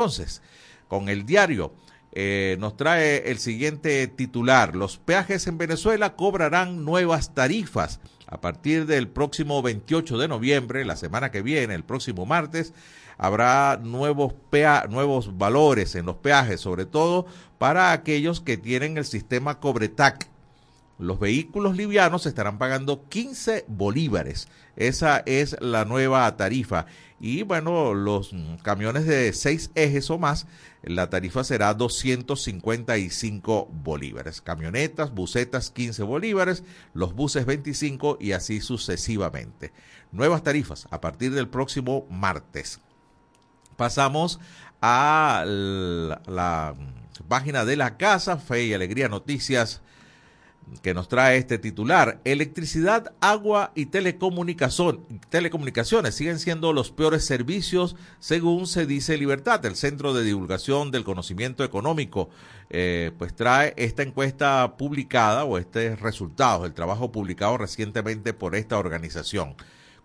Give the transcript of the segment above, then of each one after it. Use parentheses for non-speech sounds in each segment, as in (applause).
Entonces, con el diario eh, nos trae el siguiente titular. Los peajes en Venezuela cobrarán nuevas tarifas. A partir del próximo 28 de noviembre, la semana que viene, el próximo martes, habrá nuevos, nuevos valores en los peajes, sobre todo para aquellos que tienen el sistema Cobretac. Los vehículos livianos estarán pagando 15 bolívares. Esa es la nueva tarifa. Y bueno, los camiones de seis ejes o más, la tarifa será 255 bolívares. Camionetas, busetas, 15 bolívares, los buses 25 y así sucesivamente. Nuevas tarifas a partir del próximo martes. Pasamos a la, la página de la casa, Fe y Alegría Noticias que nos trae este titular. Electricidad, agua y telecomunicaciones siguen siendo los peores servicios según se dice Libertad, el Centro de Divulgación del Conocimiento Económico. Eh, pues trae esta encuesta publicada o este resultado del trabajo publicado recientemente por esta organización.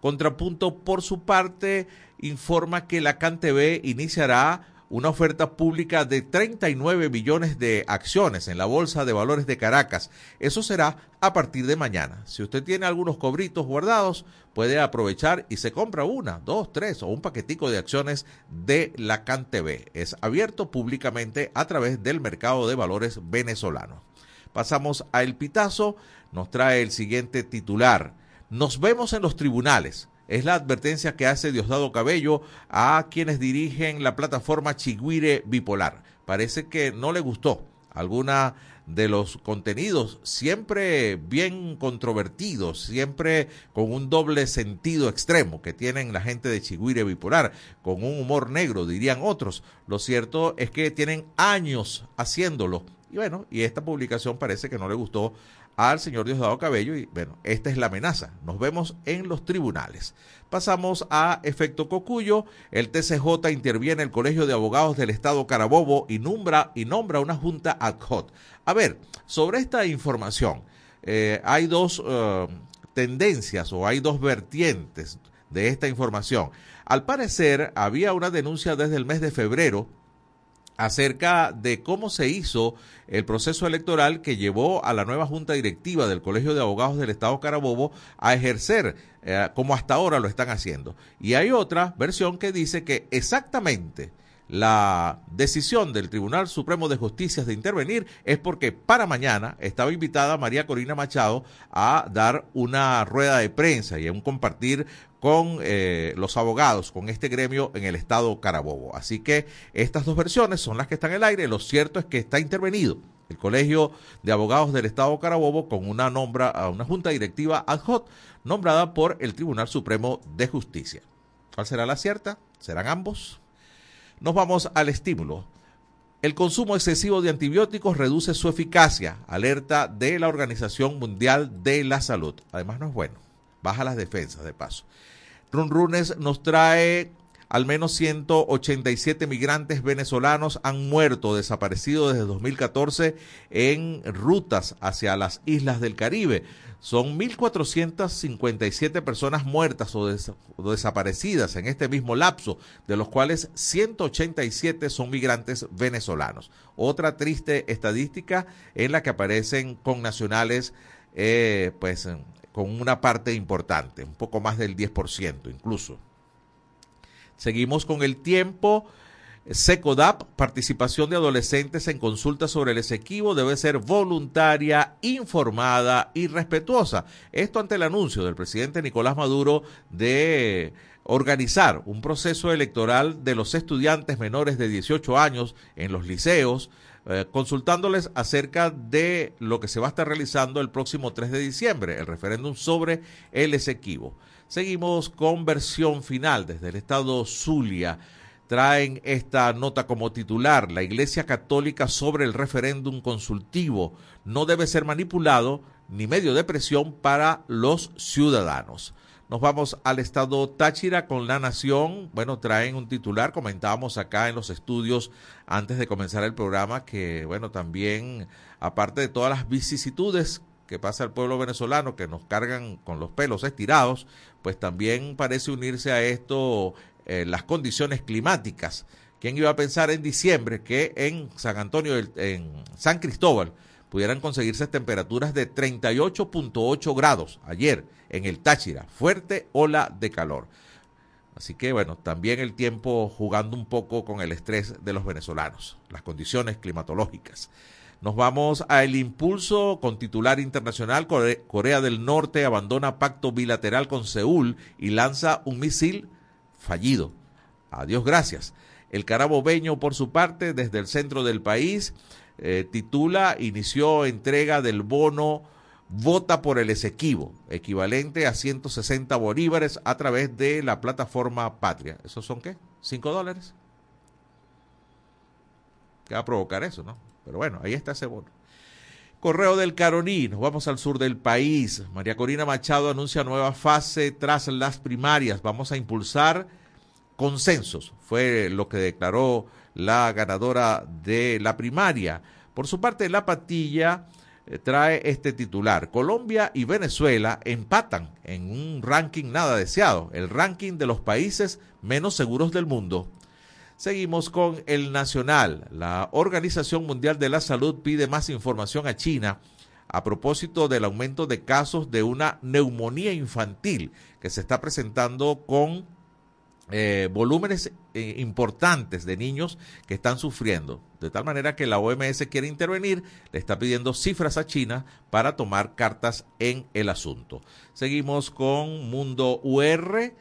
Contrapunto, por su parte, informa que la CanTV iniciará una oferta pública de 39 millones de acciones en la Bolsa de Valores de Caracas. Eso será a partir de mañana. Si usted tiene algunos cobritos guardados, puede aprovechar y se compra una, dos, tres o un paquetico de acciones de la CanTV. Es abierto públicamente a través del mercado de valores venezolano. Pasamos a El Pitazo, nos trae el siguiente titular. Nos vemos en los tribunales. Es la advertencia que hace Diosdado Cabello a quienes dirigen la plataforma Chigüire Bipolar. Parece que no le gustó alguna de los contenidos siempre bien controvertidos, siempre con un doble sentido extremo que tienen la gente de Chigüire Bipolar, con un humor negro, dirían otros. Lo cierto es que tienen años haciéndolo. Y bueno, y esta publicación parece que no le gustó al señor Diosdado Cabello y bueno, esta es la amenaza. Nos vemos en los tribunales. Pasamos a efecto Cocuyo. El TCJ interviene el Colegio de Abogados del Estado Carabobo y nombra, y nombra una junta ad hoc. A ver, sobre esta información, eh, hay dos eh, tendencias o hay dos vertientes de esta información. Al parecer, había una denuncia desde el mes de febrero acerca de cómo se hizo el proceso electoral que llevó a la nueva junta directiva del Colegio de Abogados del Estado Carabobo a ejercer eh, como hasta ahora lo están haciendo. Y hay otra versión que dice que exactamente la decisión del Tribunal Supremo de Justicia de intervenir es porque para mañana estaba invitada María Corina Machado a dar una rueda de prensa y a un compartir con eh, los abogados, con este gremio en el estado Carabobo. Así que estas dos versiones son las que están en el aire. Lo cierto es que está intervenido el Colegio de Abogados del Estado Carabobo con una nombra una junta directiva ad hoc nombrada por el Tribunal Supremo de Justicia. ¿Cuál será la cierta? ¿Serán ambos? Nos vamos al estímulo. El consumo excesivo de antibióticos reduce su eficacia, alerta de la Organización Mundial de la Salud. Además no es bueno, baja las defensas de paso. Runrunes nos trae al menos 187 migrantes venezolanos han muerto o desaparecido desde 2014 en rutas hacia las islas del Caribe. Son 1.457 personas muertas o, o, desaparecidas en este mismo lapso, de los cuales 187 son migrantes venezolanos. Otra triste estadística en la que aparecen connacionales eh, pues con una parte importante, un poco más del 10% incluso. Seguimos con el tiempo. SECODAP, participación de adolescentes en consultas sobre el Esequibo debe ser voluntaria, informada y respetuosa. Esto ante el anuncio del presidente Nicolás Maduro de organizar un proceso electoral de los estudiantes menores de 18 años en los liceos, eh, consultándoles acerca de lo que se va a estar realizando el próximo 3 de diciembre, el referéndum sobre el Esequibo. Seguimos con versión final desde el estado Zulia. Traen esta nota como titular, la Iglesia Católica sobre el referéndum consultivo no debe ser manipulado ni medio de presión para los ciudadanos. Nos vamos al estado Táchira con la Nación. Bueno, traen un titular, comentábamos acá en los estudios antes de comenzar el programa que, bueno, también, aparte de todas las vicisitudes que pasa el pueblo venezolano, que nos cargan con los pelos estirados, pues también parece unirse a esto eh, las condiciones climáticas ¿Quién iba a pensar en diciembre que en San Antonio, en San Cristóbal, pudieran conseguirse temperaturas de 38.8 grados ayer en el Táchira, fuerte ola de calor. Así que bueno, también el tiempo jugando un poco con el estrés de los venezolanos, las condiciones climatológicas. Nos vamos al impulso con titular internacional. Corea del Norte abandona pacto bilateral con Seúl y lanza un misil fallido. Adiós, gracias. El carabobeño, por su parte, desde el centro del país, eh, titula, inició entrega del bono Vota por el Esequibo, equivalente a 160 bolívares a través de la plataforma Patria. ¿Esos son qué? ¿Cinco dólares? ¿Qué va a provocar eso, no? Pero bueno, ahí está ese bono. Correo del Caroní, nos vamos al sur del país. María Corina Machado anuncia nueva fase tras las primarias. Vamos a impulsar consensos, fue lo que declaró la ganadora de la primaria. Por su parte, la patilla eh, trae este titular. Colombia y Venezuela empatan en un ranking nada deseado, el ranking de los países menos seguros del mundo. Seguimos con el Nacional. La Organización Mundial de la Salud pide más información a China a propósito del aumento de casos de una neumonía infantil que se está presentando con eh, volúmenes eh, importantes de niños que están sufriendo. De tal manera que la OMS quiere intervenir, le está pidiendo cifras a China para tomar cartas en el asunto. Seguimos con Mundo UR.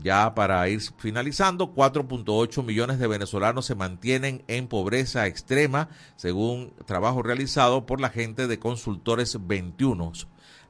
Ya para ir finalizando, 4.8 millones de venezolanos se mantienen en pobreza extrema, según trabajo realizado por la gente de Consultores 21.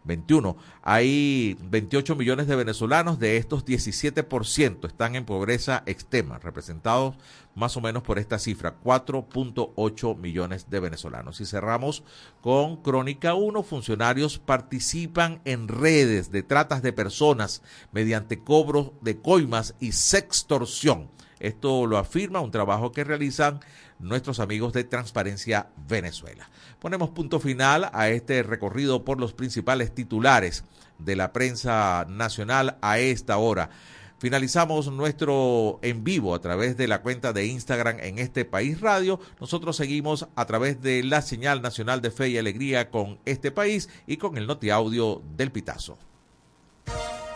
21. Hay 28 millones de venezolanos, de estos 17% están en pobreza extrema, representados más o menos por esta cifra, 4.8 millones de venezolanos. Y cerramos con Crónica 1, funcionarios participan en redes de tratas de personas mediante cobro de coimas y sextorsión. Esto lo afirma un trabajo que realizan nuestros amigos de Transparencia Venezuela. Ponemos punto final a este recorrido por los principales titulares de la prensa nacional a esta hora. Finalizamos nuestro en vivo a través de la cuenta de Instagram en este país radio. Nosotros seguimos a través de la señal nacional de fe y alegría con este país y con el Noti Audio del Pitazo.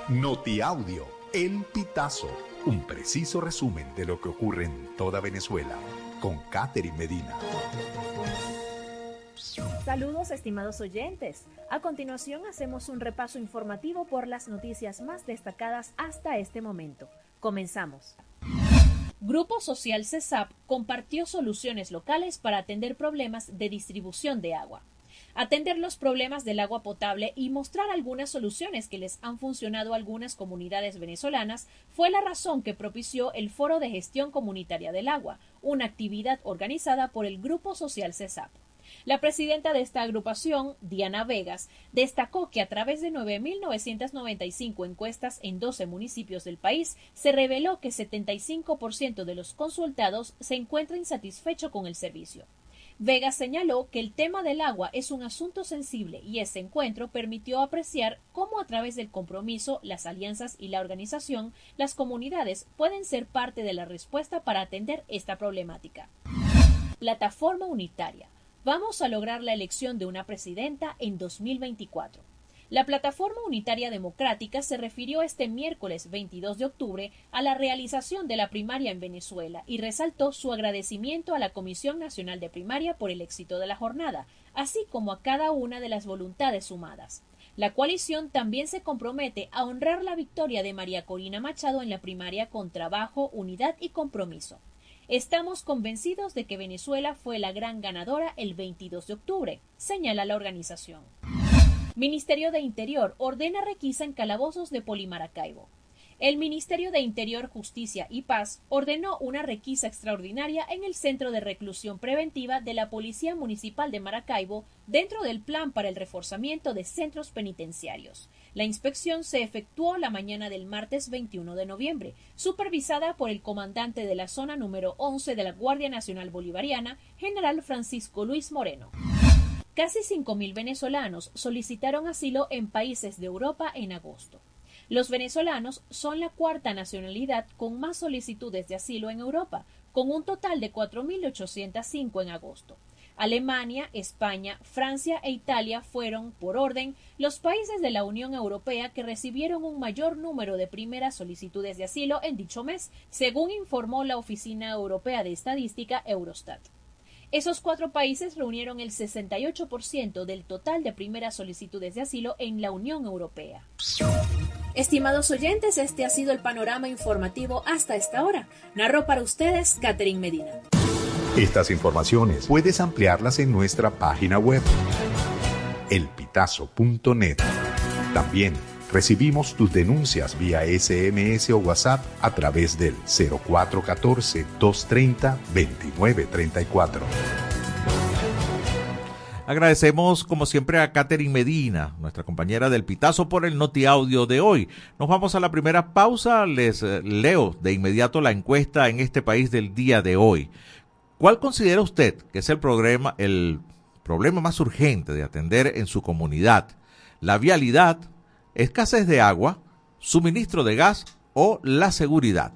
Noti Audio, el Pitazo, un preciso resumen de lo que ocurre en toda Venezuela con Catherine Medina. Saludos estimados oyentes. A continuación hacemos un repaso informativo por las noticias más destacadas hasta este momento. Comenzamos. Grupo Social CESAP compartió soluciones locales para atender problemas de distribución de agua atender los problemas del agua potable y mostrar algunas soluciones que les han funcionado a algunas comunidades venezolanas fue la razón que propició el Foro de Gestión Comunitaria del Agua, una actividad organizada por el Grupo Social CESAP. La presidenta de esta agrupación, Diana Vegas, destacó que a través de 9.995 encuestas en 12 municipios del país, se reveló que 75% de los consultados se encuentra insatisfecho con el servicio. Vega señaló que el tema del agua es un asunto sensible y ese encuentro permitió apreciar cómo a través del compromiso, las alianzas y la organización, las comunidades pueden ser parte de la respuesta para atender esta problemática. Plataforma unitaria. Vamos a lograr la elección de una presidenta en 2024. La Plataforma Unitaria Democrática se refirió este miércoles 22 de octubre a la realización de la primaria en Venezuela y resaltó su agradecimiento a la Comisión Nacional de Primaria por el éxito de la jornada, así como a cada una de las voluntades sumadas. La coalición también se compromete a honrar la victoria de María Corina Machado en la primaria con trabajo, unidad y compromiso. Estamos convencidos de que Venezuela fue la gran ganadora el 22 de octubre, señala la organización. Ministerio de Interior ordena requisa en calabozos de Polimaracaibo. El Ministerio de Interior, Justicia y Paz ordenó una requisa extraordinaria en el Centro de Reclusión Preventiva de la Policía Municipal de Maracaibo dentro del plan para el reforzamiento de centros penitenciarios. La inspección se efectuó la mañana del martes 21 de noviembre, supervisada por el comandante de la zona número 11 de la Guardia Nacional Bolivariana, general Francisco Luis Moreno. Casi 5.000 venezolanos solicitaron asilo en países de Europa en agosto. Los venezolanos son la cuarta nacionalidad con más solicitudes de asilo en Europa, con un total de 4.805 en agosto. Alemania, España, Francia e Italia fueron, por orden, los países de la Unión Europea que recibieron un mayor número de primeras solicitudes de asilo en dicho mes, según informó la Oficina Europea de Estadística Eurostat. Esos cuatro países reunieron el 68% del total de primeras solicitudes de asilo en la Unión Europea. Estimados oyentes, este ha sido el panorama informativo hasta esta hora. Narró para ustedes Catherine Medina. Estas informaciones puedes ampliarlas en nuestra página web, elpitazo.net. También recibimos tus denuncias vía SMS o WhatsApp a través del 0414-230-2934. Agradecemos como siempre a Catherine Medina, nuestra compañera del Pitazo, por el Noti Audio de hoy. Nos vamos a la primera pausa. Les eh, leo de inmediato la encuesta en este país del día de hoy. ¿Cuál considera usted que es el problema, el problema más urgente de atender en su comunidad? ¿La vialidad, escasez de agua, suministro de gas o la seguridad?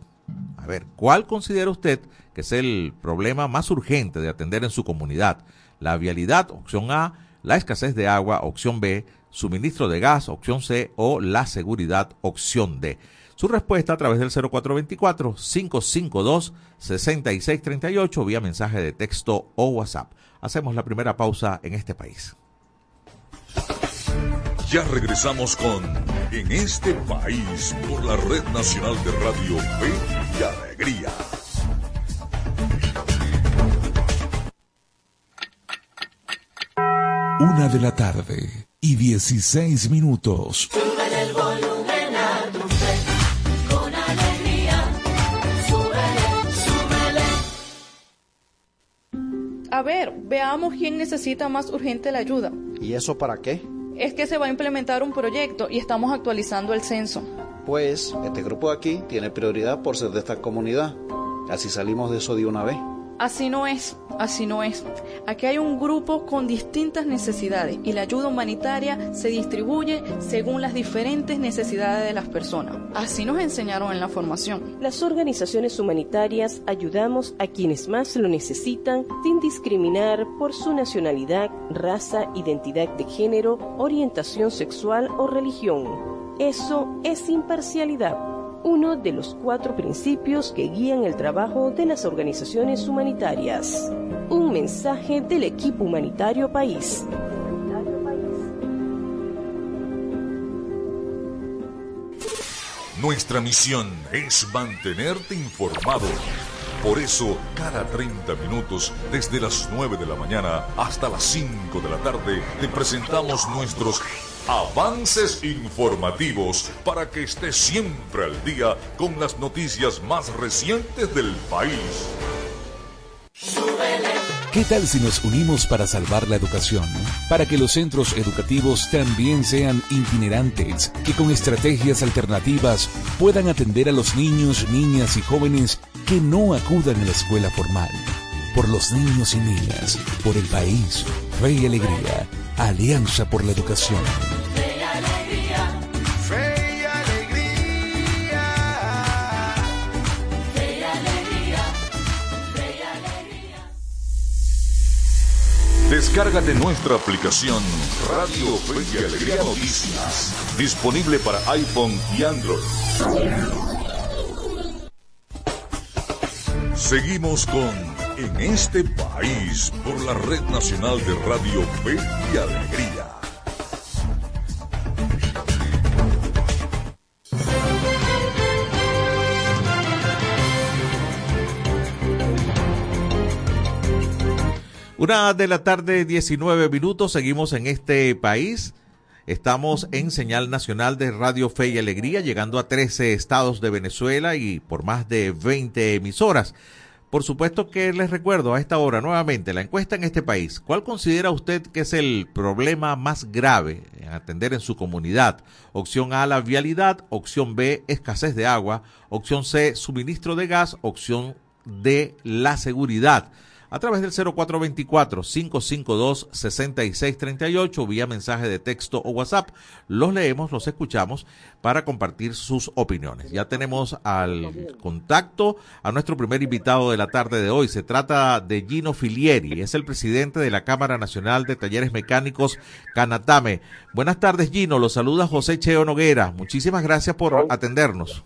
A ver, ¿cuál considera usted que es el problema más urgente de atender en su comunidad? La vialidad, opción A, la escasez de agua, opción B, suministro de gas, opción C o la seguridad, opción D. Su respuesta a través del 0424-552-6638 vía mensaje de texto o WhatsApp. Hacemos la primera pausa en este país. Ya regresamos con En este país por la Red Nacional de Radio Fe y Alegría. Una de la tarde y 16 minutos. A ver, veamos quién necesita más urgente la ayuda. ¿Y eso para qué? Es que se va a implementar un proyecto y estamos actualizando el censo. Pues este grupo aquí tiene prioridad por ser de esta comunidad. Así salimos de eso de una vez. Así no es, así no es. Aquí hay un grupo con distintas necesidades y la ayuda humanitaria se distribuye según las diferentes necesidades de las personas. Así nos enseñaron en la formación. Las organizaciones humanitarias ayudamos a quienes más lo necesitan sin discriminar por su nacionalidad, raza, identidad de género, orientación sexual o religión. Eso es imparcialidad uno de los cuatro principios que guían el trabajo de las organizaciones humanitarias. Un mensaje del equipo humanitario país. Nuestra misión es mantenerte informado. Por eso, cada 30 minutos, desde las 9 de la mañana hasta las 5 de la tarde, te presentamos nuestros Avances informativos para que esté siempre al día con las noticias más recientes del país. ¿Qué tal si nos unimos para salvar la educación? Para que los centros educativos también sean itinerantes, que con estrategias alternativas puedan atender a los niños, niñas y jóvenes que no acudan a la escuela formal. Por los niños y niñas, por el país, fe y alegría, Alianza por la Educación. Descárgate nuestra aplicación Radio Fe y Alegría Noticias, disponible para iPhone y Android. Seguimos con En este país por la Red Nacional de Radio Fe y Alegría. Una de la tarde, 19 minutos, seguimos en este país. Estamos en señal nacional de Radio Fe y Alegría, llegando a 13 estados de Venezuela y por más de 20 emisoras. Por supuesto que les recuerdo a esta hora nuevamente la encuesta en este país. ¿Cuál considera usted que es el problema más grave en atender en su comunidad? Opción A, la vialidad. Opción B, escasez de agua. Opción C, suministro de gas. Opción D, la seguridad. A través del 0424-552-6638 vía mensaje de texto o WhatsApp. Los leemos, los escuchamos para compartir sus opiniones. Ya tenemos al contacto a nuestro primer invitado de la tarde de hoy. Se trata de Gino Filieri, es el presidente de la Cámara Nacional de Talleres Mecánicos Canatame. Buenas tardes, Gino. Los saluda José Cheo Noguera. Muchísimas gracias por atendernos.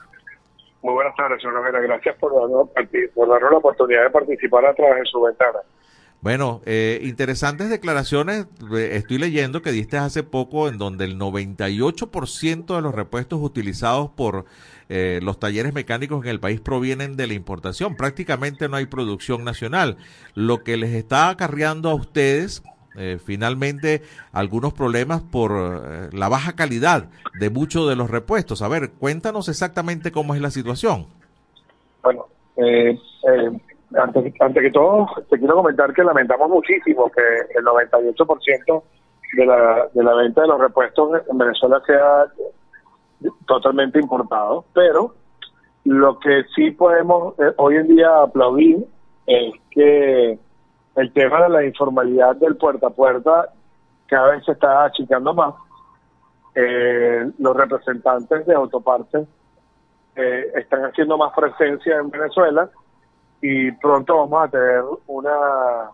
Muy buenas tardes, señor Noguera. Gracias por darnos, por darnos la oportunidad de participar a través de su ventana. Bueno, eh, interesantes declaraciones. Eh, estoy leyendo que diste hace poco en donde el 98% de los repuestos utilizados por eh, los talleres mecánicos en el país provienen de la importación. Prácticamente no hay producción nacional. Lo que les está acarreando a ustedes eh, finalmente algunos problemas por eh, la baja calidad de muchos de los repuestos. A ver, cuéntanos exactamente cómo es la situación. Bueno, eh, antes, antes que todo, te quiero comentar que lamentamos muchísimo que el 98% de la, de la venta de los repuestos en Venezuela sea totalmente importado, pero lo que sí podemos hoy en día aplaudir es que el tema de la informalidad del puerta a puerta cada vez se está achicando más. Eh, los representantes de autopartes eh, están haciendo más presencia en Venezuela y pronto vamos a tener una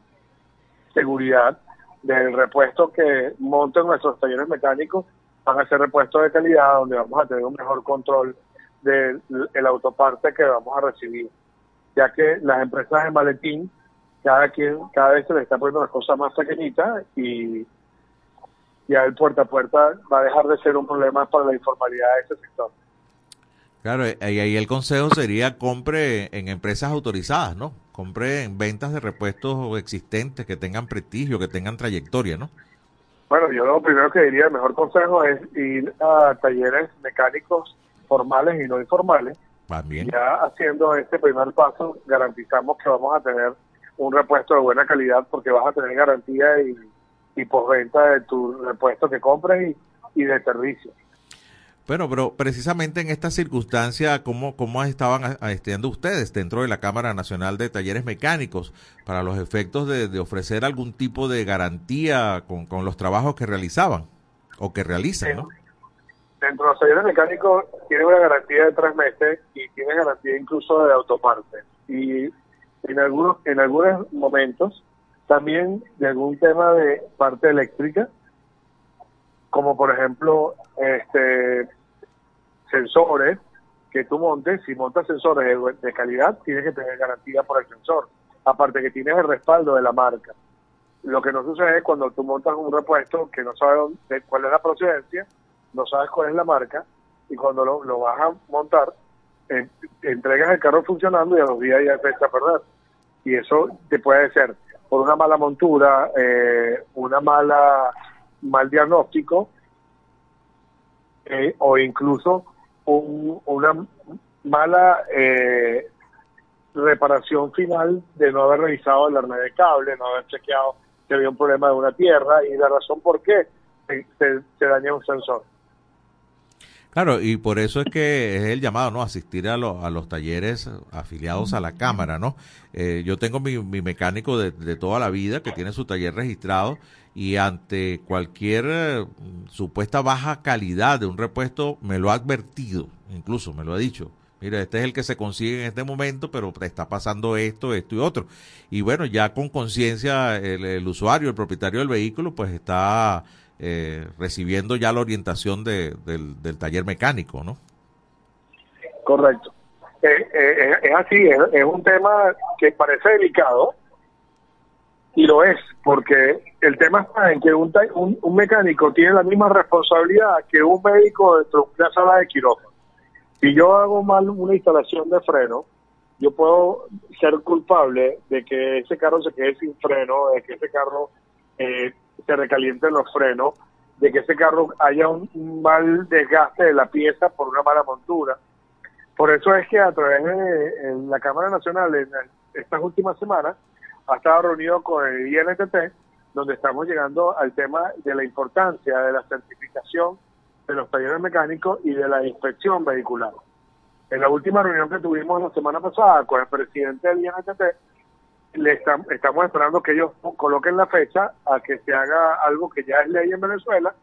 seguridad del repuesto que monten nuestros talleres mecánicos van a ser repuestos de calidad donde vamos a tener un mejor control del autoparte que vamos a recibir ya que las empresas de maletín cada quien, cada vez se le está poniendo las cosas más pequeñitas y ya el puerta a puerta va a dejar de ser un problema para la informalidad de ese sector. Claro, y ahí el consejo sería compre en empresas autorizadas, ¿no? Compre en ventas de repuestos existentes que tengan prestigio, que tengan trayectoria, ¿no? Bueno, yo lo primero que diría, el mejor consejo es ir a talleres mecánicos formales y no informales. También. Ya haciendo este primer paso, garantizamos que vamos a tener un repuesto de buena calidad porque vas a tener garantía y, y postventa de tu repuesto que compres y, de servicio. Bueno, pero precisamente en esta circunstancia, ¿cómo, cómo estaban asistiendo ustedes dentro de la Cámara Nacional de Talleres Mecánicos para los efectos de, ofrecer algún tipo de garantía con, con, los trabajos que realizaban o que realizan? ¿no? Dentro de los talleres mecánicos tiene una garantía de tres meses y tiene garantía incluso de autoparte. Y en algunos, en algunos momentos también de algún tema de parte eléctrica, como por ejemplo este sensores que tú montes, si montas sensores de, calidad, tienes que tener garantía por el sensor, aparte que tienes el respaldo de la marca. Lo que no sucede es cuando tú montas un repuesto que no sabes cuál es la procedencia, no sabes cuál es la marca, y cuando lo, lo vas a montar, entregas el carro funcionando y a los días ya empieza a perder. Y eso te puede ser por una mala montura, eh, una mala mal diagnóstico eh, o incluso una mala eh, reparación final de no haber revisado el arnés de cable, no haber chequeado que había un problema de una tierra y la razón por qué se, se daña un sensor. Claro, y por eso es que es el llamado, ¿no? Asistir a, a los talleres afiliados a la Cámara, ¿no? Eh, yo tengo mi, mecánico de, toda la vida que tiene su taller registrado y ante cualquier eh, supuesta baja calidad de un repuesto me lo ha advertido, incluso me lo ha dicho. Mira, este es el que se consigue en este momento, pero está pasando esto, esto y otro. Y bueno, ya con conciencia el usuario, el propietario del vehículo, pues está eh, recibiendo ya la orientación de, del, taller mecánico, ¿no? Correcto. Eh, eh, es así, es, un tema que parece delicado y lo es, porque el tema está en que un, un, mecánico tiene la misma responsabilidad que un médico dentro de una sala de quirófano. Si yo hago mal una instalación de freno, yo puedo ser culpable de que ese carro se quede sin freno, de que ese carro eh, se recalienten los frenos, de que ese carro haya un, mal desgaste de la pieza por una mala montura. Por eso es que a través de la Cámara Nacional en estas últimas semanas ha estado reunido con el INTT, donde estamos llegando al tema de la importancia de la certificación de los talleres mecánicos y de la inspección vehicular. En la última reunión que tuvimos la semana pasada con el presidente del INTT, le estamos esperando que ellos coloquen la fecha a que se haga algo que ya es ley en Venezuela,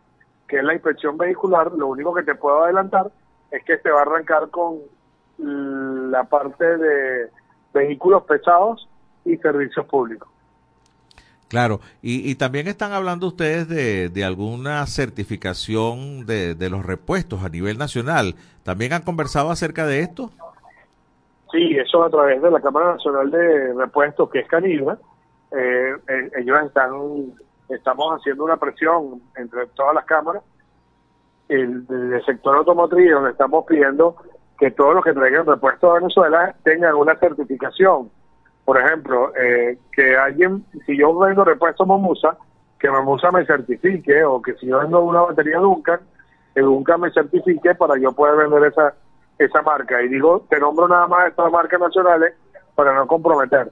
que es la inspección vehicular. Lo único que te puedo adelantar es que se va a arrancar con la parte de vehículos pesados y servicios públicos. Claro, y, también están hablando ustedes de, de alguna certificación de, de, los repuestos a nivel nacional. ¿También han conversado acerca de esto? Sí, eso a través de la Cámara Nacional de Repuestos, que es Canibra. Eh, eh, ellos están, estamos haciendo una presión entre todas las cámaras. El, el sector automotriz, donde estamos pidiendo que todos los que traigan repuestos a Venezuela tengan una certificación por ejemplo, eh, que alguien, si yo vendo repuestos Momusa, que Momusa me certifique, o que si yo vendo una batería Duncan, que Duncan me certifique para yo poder vender esa esa marca. Y digo, te nombro nada más estas marcas nacionales para no comprometer.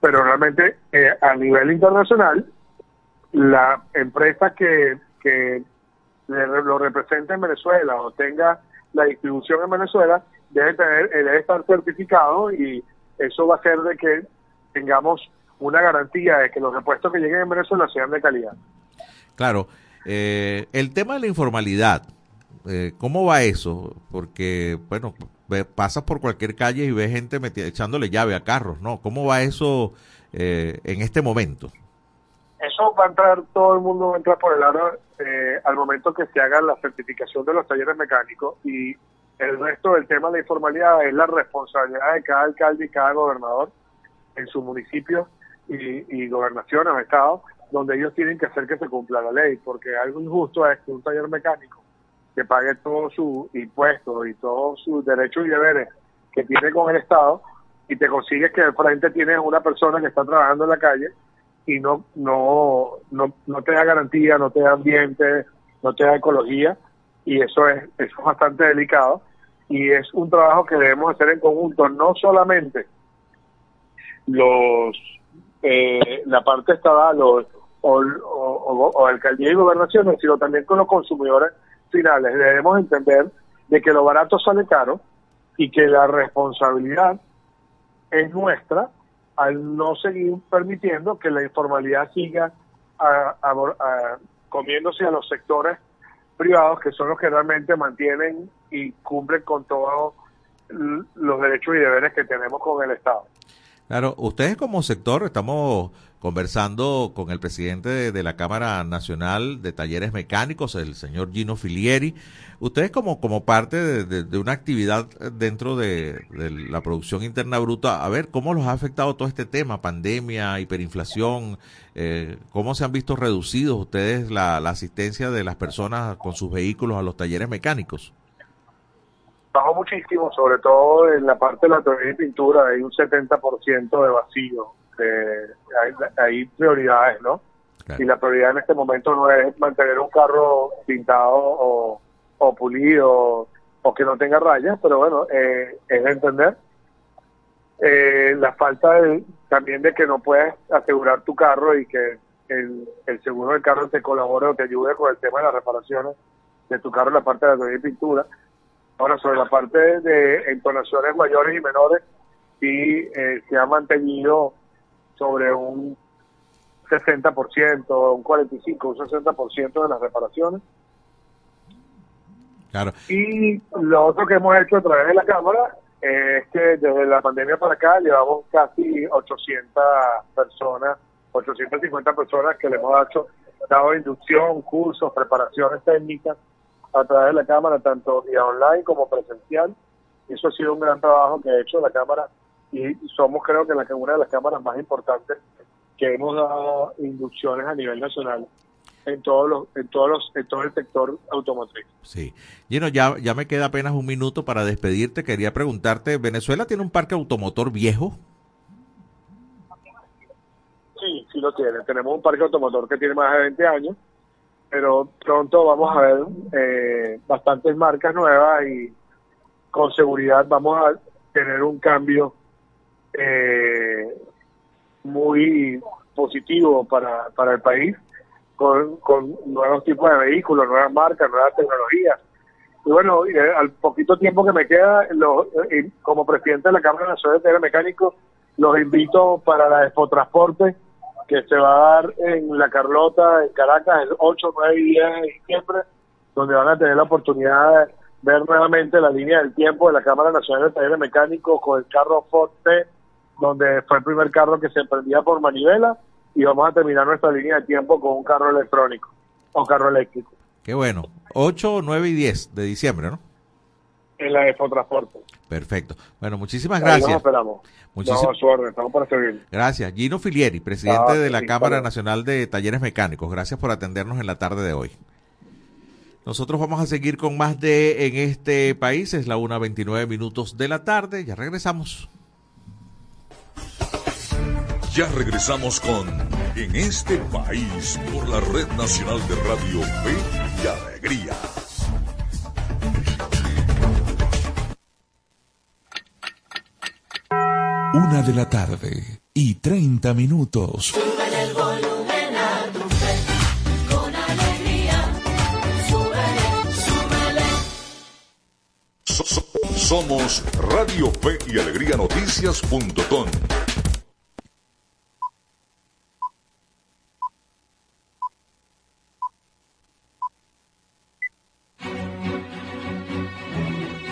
Pero realmente, eh, a nivel internacional, la empresa que, que lo represente en Venezuela o tenga la distribución en Venezuela debe tener debe estar certificado y eso va a hacer de que tengamos una garantía de que los repuestos que lleguen en Venezuela sean de calidad. Claro, eh, el tema de la informalidad, eh, ¿cómo va eso? Porque, bueno, pasas por cualquier calle y ves gente echándole llave a carros, ¿no? ¿Cómo va eso eh, en este momento? Eso va a entrar, todo el mundo va a entrar por el aro al momento que se haga la certificación de los talleres mecánicos y el resto del tema de la informalidad es la responsabilidad de cada alcalde y cada gobernador en su municipio y, y gobernación o estado, donde ellos tienen que hacer que se cumpla la ley, porque algo injusto es que un taller mecánico que pague todos sus impuestos y todos sus derechos y deberes que tiene con el Estado y te consigues que de frente tienes una persona que está trabajando en la calle y no, no, no, no te da garantía, no te da ambiente, no te da ecología y eso es, eso es bastante delicado. Y es un trabajo que debemos hacer en conjunto, no solamente los eh, la parte estatal o, o, alcaldía y gobernaciones, sino también con los consumidores finales. Debemos entender de que lo barato sale caro y que la responsabilidad es nuestra al no seguir permitiendo que la informalidad siga comiéndose a los sectores privados que son los que realmente mantienen y cumplen con todos los derechos y deberes que tenemos con el Estado. Claro, ustedes como sector, estamos conversando con el presidente de, la Cámara Nacional de Talleres Mecánicos, el señor Gino Filieri. Ustedes como, como parte de, una actividad dentro de, la producción interna bruta, a ver, ¿cómo los ha afectado todo este tema? Pandemia, hiperinflación, eh, ¿cómo se han visto reducidos ustedes la, la asistencia de las personas con sus vehículos a los talleres mecánicos? Bajó muchísimo, sobre todo en la parte de la teoría y pintura, hay un 70% de vacío. hay, prioridades, ¿no? Y la prioridad en este momento no es mantener un carro pintado o, pulido o que no tenga rayas, pero bueno, eh, es entender eh, la falta también de que no puedes asegurar tu carro y que el, el seguro del carro te colabore o te ayude con el tema de las reparaciones de tu carro en la parte de la teoría y pintura Ahora, sobre la parte de entonaciones mayores y menores, sí eh, se ha mantenido sobre un 60%, un 45%, un 60% de las reparaciones. Claro. Y lo otro que hemos hecho a través de la Cámara es que desde la pandemia para acá llevamos casi 800 personas, 850 personas que le hemos dado, dado inducción, cursos, preparaciones técnicas a través de la Cámara, tanto vía online como presencial. Eso ha sido un gran trabajo que ha hecho la Cámara y somos creo que la, una de las cámaras más importantes que hemos dado inducciones a nivel nacional en todos los en todos los en todo el sector automotriz. Sí. Gino, ya ya me queda apenas un minuto para despedirte. Quería preguntarte, ¿Venezuela tiene un parque automotor viejo? Sí, sí lo tiene. Tenemos un parque automotor que tiene más de 20 años pero pronto vamos a ver eh, bastantes marcas nuevas y con seguridad vamos a tener un cambio eh, muy positivo para, para el país con, con nuevos tipos de vehículos, nuevas marcas, nuevas tecnologías. Y bueno, eh, al poquito tiempo que me queda, como presidente de la Cámara Nacional de Mecánicos, los invito para la Transporte que se va a dar en La Carlota, en Caracas, el 8, 9 y 10 de diciembre, donde van a tener la oportunidad de ver nuevamente la línea del tiempo de la Cámara Nacional de Talleres Mecánicos con el carro Ford T, donde fue el primer carro que se emprendía por manivela, y vamos a terminar nuestra línea de tiempo con un carro electrónico o carro eléctrico. Qué bueno. 8, 9 y 10 de diciembre, ¿no? En la Expo Transporte. Perfecto. Bueno, muchísimas gracias. Ahí esperamos. Muchísimas estamos para servir. Gracias. Gino Filieri, presidente de la Cámara Nacional de Talleres Mecánicos. Gracias por atendernos en la tarde de hoy. Nosotros vamos a seguir con más de En este país. Es la 1.29 minutos de la tarde. Ya regresamos. Ya regresamos con En este país por la Red Nacional de Radio Fe y Alegría. Una de la tarde y 30 minutos. el volumen a tu fe, con alegría. somos Radio Fe y Alegría Noticias.com.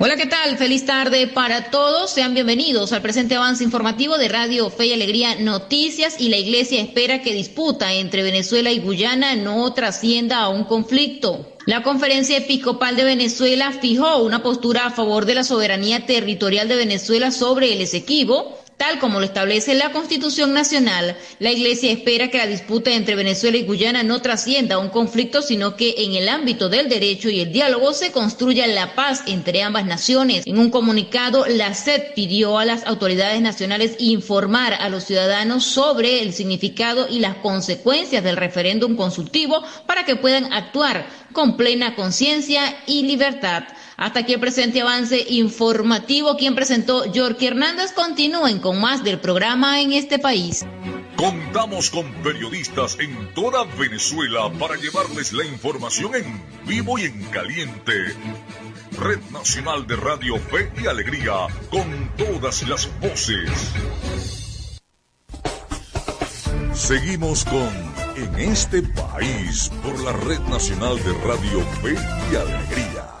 Hola, ¿qué tal? Feliz tarde para todos. Sean bienvenidos al presente avance informativo de Radio Fe y Alegría Noticias y la Iglesia espera que disputa entre Venezuela y Guyana no trascienda a un conflicto. La Conferencia Episcopal de Venezuela fijó una postura a favor de la soberanía territorial de Venezuela sobre el Esequibo Tal como lo establece la Constitución Nacional, la Iglesia espera que la disputa entre Venezuela y Guyana no trascienda a un conflicto, sino que en el ámbito del derecho y el diálogo se construya la paz entre ambas naciones. En un comunicado, la SED pidió a las autoridades nacionales informar a los ciudadanos sobre el significado y las consecuencias del referéndum consultivo para que puedan actuar con plena conciencia y libertad. Hasta aquí el presente avance informativo. Quien presentó Yorky Hernández. Continúen con más del programa en este país. Contamos con periodistas en toda Venezuela para llevarles la información en vivo y en caliente. Red Nacional de Radio Fe y Alegría, con todas las voces. Seguimos con En este país por la Red Nacional de Radio Fe y Alegría.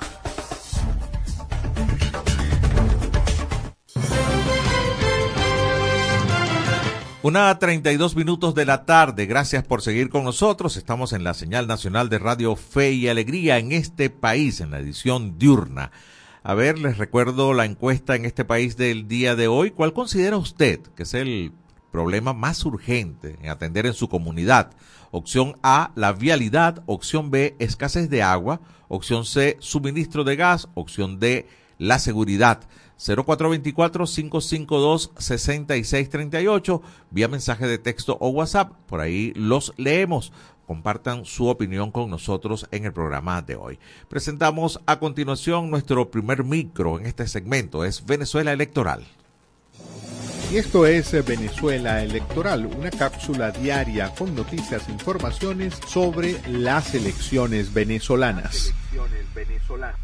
Una 32 minutos de la tarde. Gracias por seguir con nosotros. Estamos en la señal nacional de Radio Fe y Alegría en este país, en la edición diurna. A ver, les recuerdo la encuesta en este país del día de hoy. ¿Cuál considera usted que es el problema más urgente en atender en su comunidad? Opción A, la vialidad. Opción B, escasez de agua. Opción C, suministro de gas. Opción D, la seguridad. 0424-552-6638, vía mensaje de texto o WhatsApp. Por ahí los leemos. Compartan su opinión con nosotros en el programa de hoy. Presentamos a continuación nuestro primer micro en este segmento. Es Venezuela Electoral. Y esto es Venezuela Electoral, una cápsula diaria con noticias e informaciones sobre las elecciones venezolanas. Elecciones venezolanas.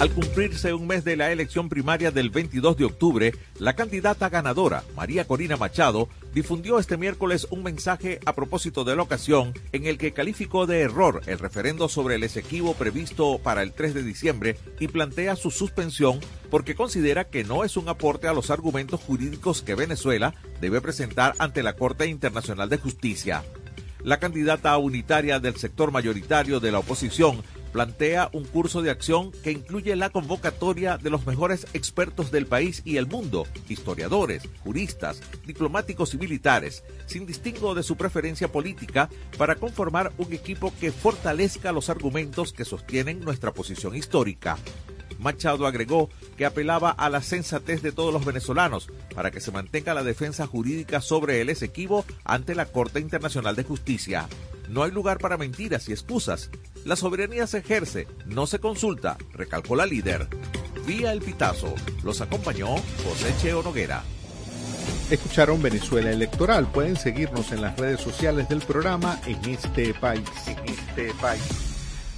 Al cumplirse un mes de la elección primaria del 22 de octubre, la candidata ganadora, María Corina Machado, difundió este miércoles un mensaje a propósito de la ocasión en el que calificó de error el referendo sobre el exequivo previsto para el 3 de diciembre y plantea su suspensión porque considera que no es un aporte a los argumentos jurídicos que Venezuela debe presentar ante la Corte Internacional de Justicia. La candidata unitaria del sector mayoritario de la oposición plantea un curso de acción que incluye la convocatoria de los mejores expertos del país y el mundo, historiadores, juristas, diplomáticos y militares, sin distingo de su preferencia política, para conformar un equipo que fortalezca los argumentos que sostienen nuestra posición histórica. Machado agregó que apelaba a la sensatez de todos los venezolanos para que se mantenga la defensa jurídica sobre el Esequibo ante la Corte Internacional de Justicia. No hay lugar para mentiras y excusas. La soberanía se ejerce, no se consulta, recalcó la líder. Vía el pitazo. Los acompañó José Cheo Noguera. Escucharon Venezuela Electoral. Pueden seguirnos en las redes sociales del programa en este país. En este país.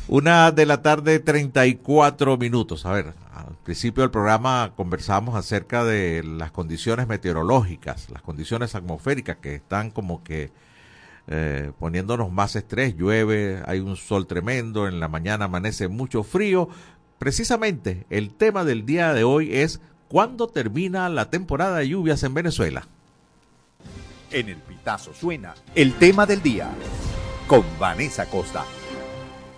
Una de la tarde, 34 minutos. A ver, al principio del programa conversamos acerca de las condiciones meteorológicas, las condiciones atmosféricas que están como que eh, poniéndonos más estrés. Llueve, hay un sol tremendo, en la mañana amanece mucho frío. Precisamente el tema del día de hoy es ¿cuándo termina la temporada de lluvias en Venezuela? En el pitazo suena el tema del día con Vanessa Costa.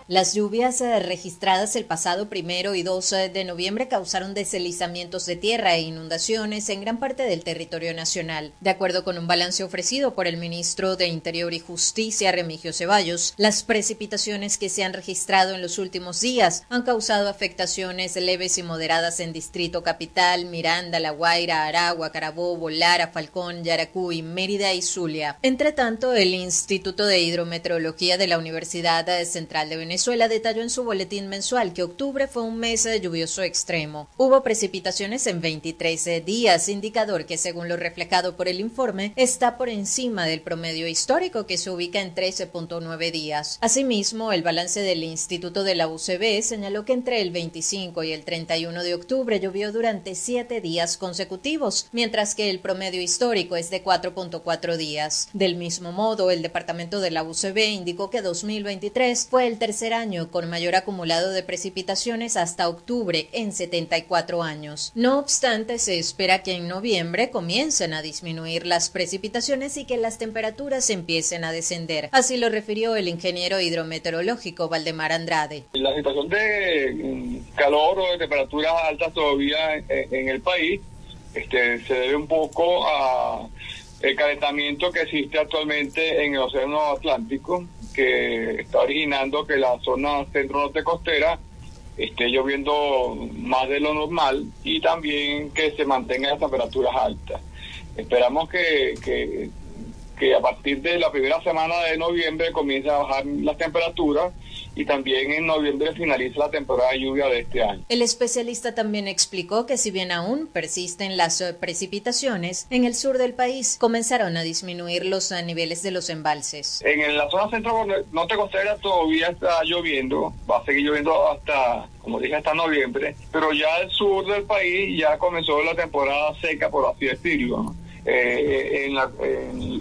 Las lluvias eh, registradas el pasado primero y 2 de noviembre causaron deslizamientos de tierra e inundaciones en gran parte del territorio nacional. De acuerdo con un balance ofrecido por el ministro de Interior y Justicia, Remigio Ceballos, las precipitaciones que se han registrado en los últimos días han causado afectaciones leves y moderadas en Distrito Capital, Miranda, La Guaira, Aragua, Carabobo, Lara, Falcón, Yaracuy, Mérida y Zulia. Entre tanto, el Instituto de Hidrometeorología de la Universidad Central de Venezuela Venezuela detalló en su boletín mensual que octubre fue un mes de lluvioso extremo. Hubo precipitaciones en 23 días, indicador que según lo reflejado por el informe está por encima del promedio histórico que se ubica en 13.9 días. Asimismo, el balance del Instituto de la UCB señaló que entre el 25 y el 31 de octubre llovió durante 7 días consecutivos, mientras que el promedio histórico es de 4.4 días. Del mismo modo, el departamento de la UCB indicó que 2023 fue el tercer año con mayor acumulado de precipitaciones hasta octubre en 74 años. No obstante, se espera que en noviembre comiencen a disminuir las precipitaciones y que las temperaturas empiecen a descender. Así lo refirió el ingeniero hidrometeorológico Valdemar Andrade. La situación de mm, calor o de temperaturas altas todavía en, el país este, se debe un poco a el calentamiento que existe actualmente en el Océano Atlántico que está originando que la zona centro-norte costera esté lloviendo más de lo normal y también que se mantengan las temperaturas altas. Esperamos que, que, que a partir de la primera semana de noviembre comience a bajar las temperaturas y también en noviembre finaliza la temporada de lluvia de este año. El especialista también explicó que si bien aún persisten las eh, precipitaciones, en el sur del país comenzaron a disminuir los eh, niveles de los embalses. En la zona centro norte costera todavía está lloviendo, va a seguir lloviendo hasta, como dije, hasta noviembre, pero ya el sur del país ya comenzó la temporada seca, por así decirlo. Eh, en,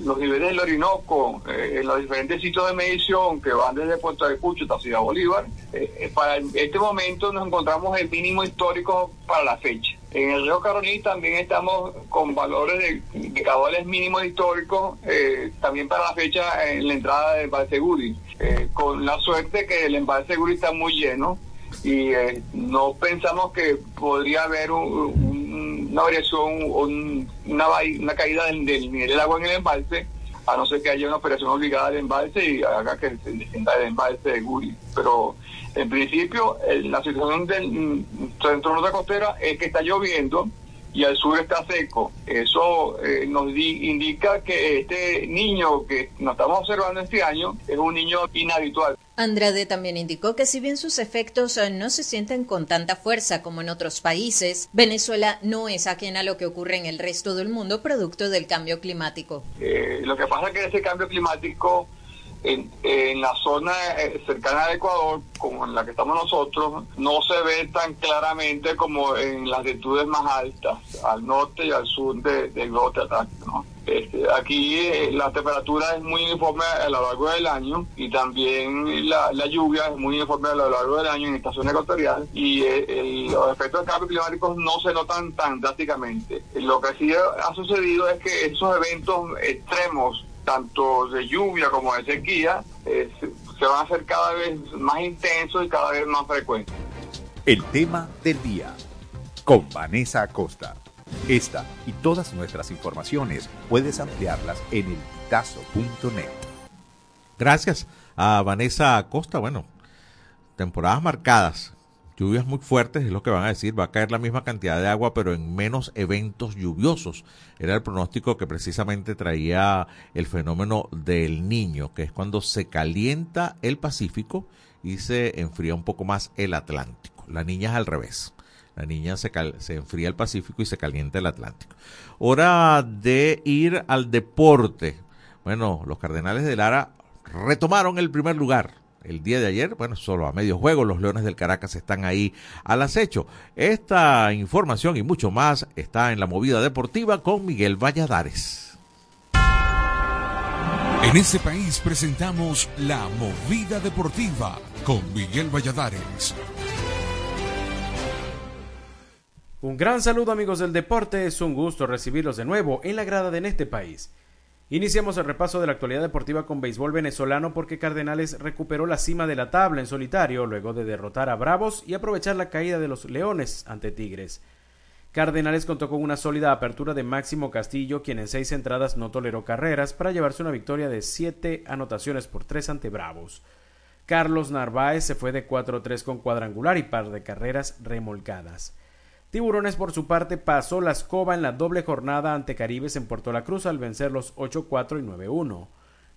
los niveles del Orinoco, eh, en los diferentes sitios de medición que van desde Puerto Ayacucho hasta Ciudad Bolívar, eh, para este momento nos encontramos el mínimo histórico para la fecha. En el río Caroní también estamos con valores de, de cabales mínimos históricos, también para la fecha en la entrada del embalse Guri, con la suerte que el embalse Guri está muy lleno y no pensamos que podría haber un una variación o una, una caída del, nivel del agua en el embalse, a no ser que haya una operación obligada del embalse y haga que se descienda el embalse de Guri. Pero en principio, la situación del mm, centro norte costera es que está lloviendo y al sur está seco. Eso eh, nos indica que este niño que nos estamos observando este año es un niño inhabitual. Andrade también indicó que si bien sus efectos eh, no se sienten con tanta fuerza como en otros países, Venezuela no es ajena a lo que ocurre en el resto del mundo producto del cambio climático. Eh, lo que pasa es que ese cambio climático en, en, la zona eh, cercana al Ecuador, como en la que estamos nosotros, no se ve tan claramente como en las latitudes más altas, al norte y al sur del de globo ¿no? Este, aquí eh, la temperatura es muy uniforme a lo largo del año y también la, lluvia es muy uniforme a lo largo del año en esta zona ecuatorial y eh, los efectos del cambio climático no se notan tan drásticamente. Lo que sí ha sucedido es que esos eventos extremos tanto de lluvia como de sequía, eh, se, van a hacer cada vez más intensos y cada vez más frecuentes. El tema del día con Vanessa Acosta. Esta y todas nuestras informaciones puedes ampliarlas en el tazo.net. Gracias a Vanessa Acosta. Bueno, temporadas marcadas lluvias muy fuertes, es lo que van a decir, va a caer la misma cantidad de agua, pero en menos eventos lluviosos. Era el pronóstico que precisamente traía el fenómeno del niño, que es cuando se calienta el Pacífico y se enfría un poco más el Atlántico. La niña es al revés. La niña se, se enfría el Pacífico y se calienta el Atlántico. Hora de ir al deporte. Bueno, los Cardenales de Lara retomaron el primer lugar el día de ayer, bueno, solo a medio juego, los Leones del Caracas están ahí al acecho. Esta información y mucho más está en la movida deportiva con Miguel Valladares. En este país presentamos la movida deportiva con Miguel Valladares. Un gran saludo amigos del deporte, es un gusto recibirlos de nuevo en la grada de en este país. Iniciamos el repaso de la actualidad deportiva con béisbol venezolano porque Cardenales recuperó la cima de la tabla en solitario luego de derrotar a Bravos y aprovechar la caída de los Leones ante Tigres. Cardenales contó con una sólida apertura de Máximo Castillo, quien en seis entradas no toleró carreras para llevarse una victoria de siete anotaciones por tres ante Bravos. Carlos Narváez se fue de 4-3 con cuadrangular y par de carreras remolcadas. Tiburones por su parte pasó la escoba en la doble jornada ante Caribes en Puerto La Cruz al vencer los 8-4 y 9-1.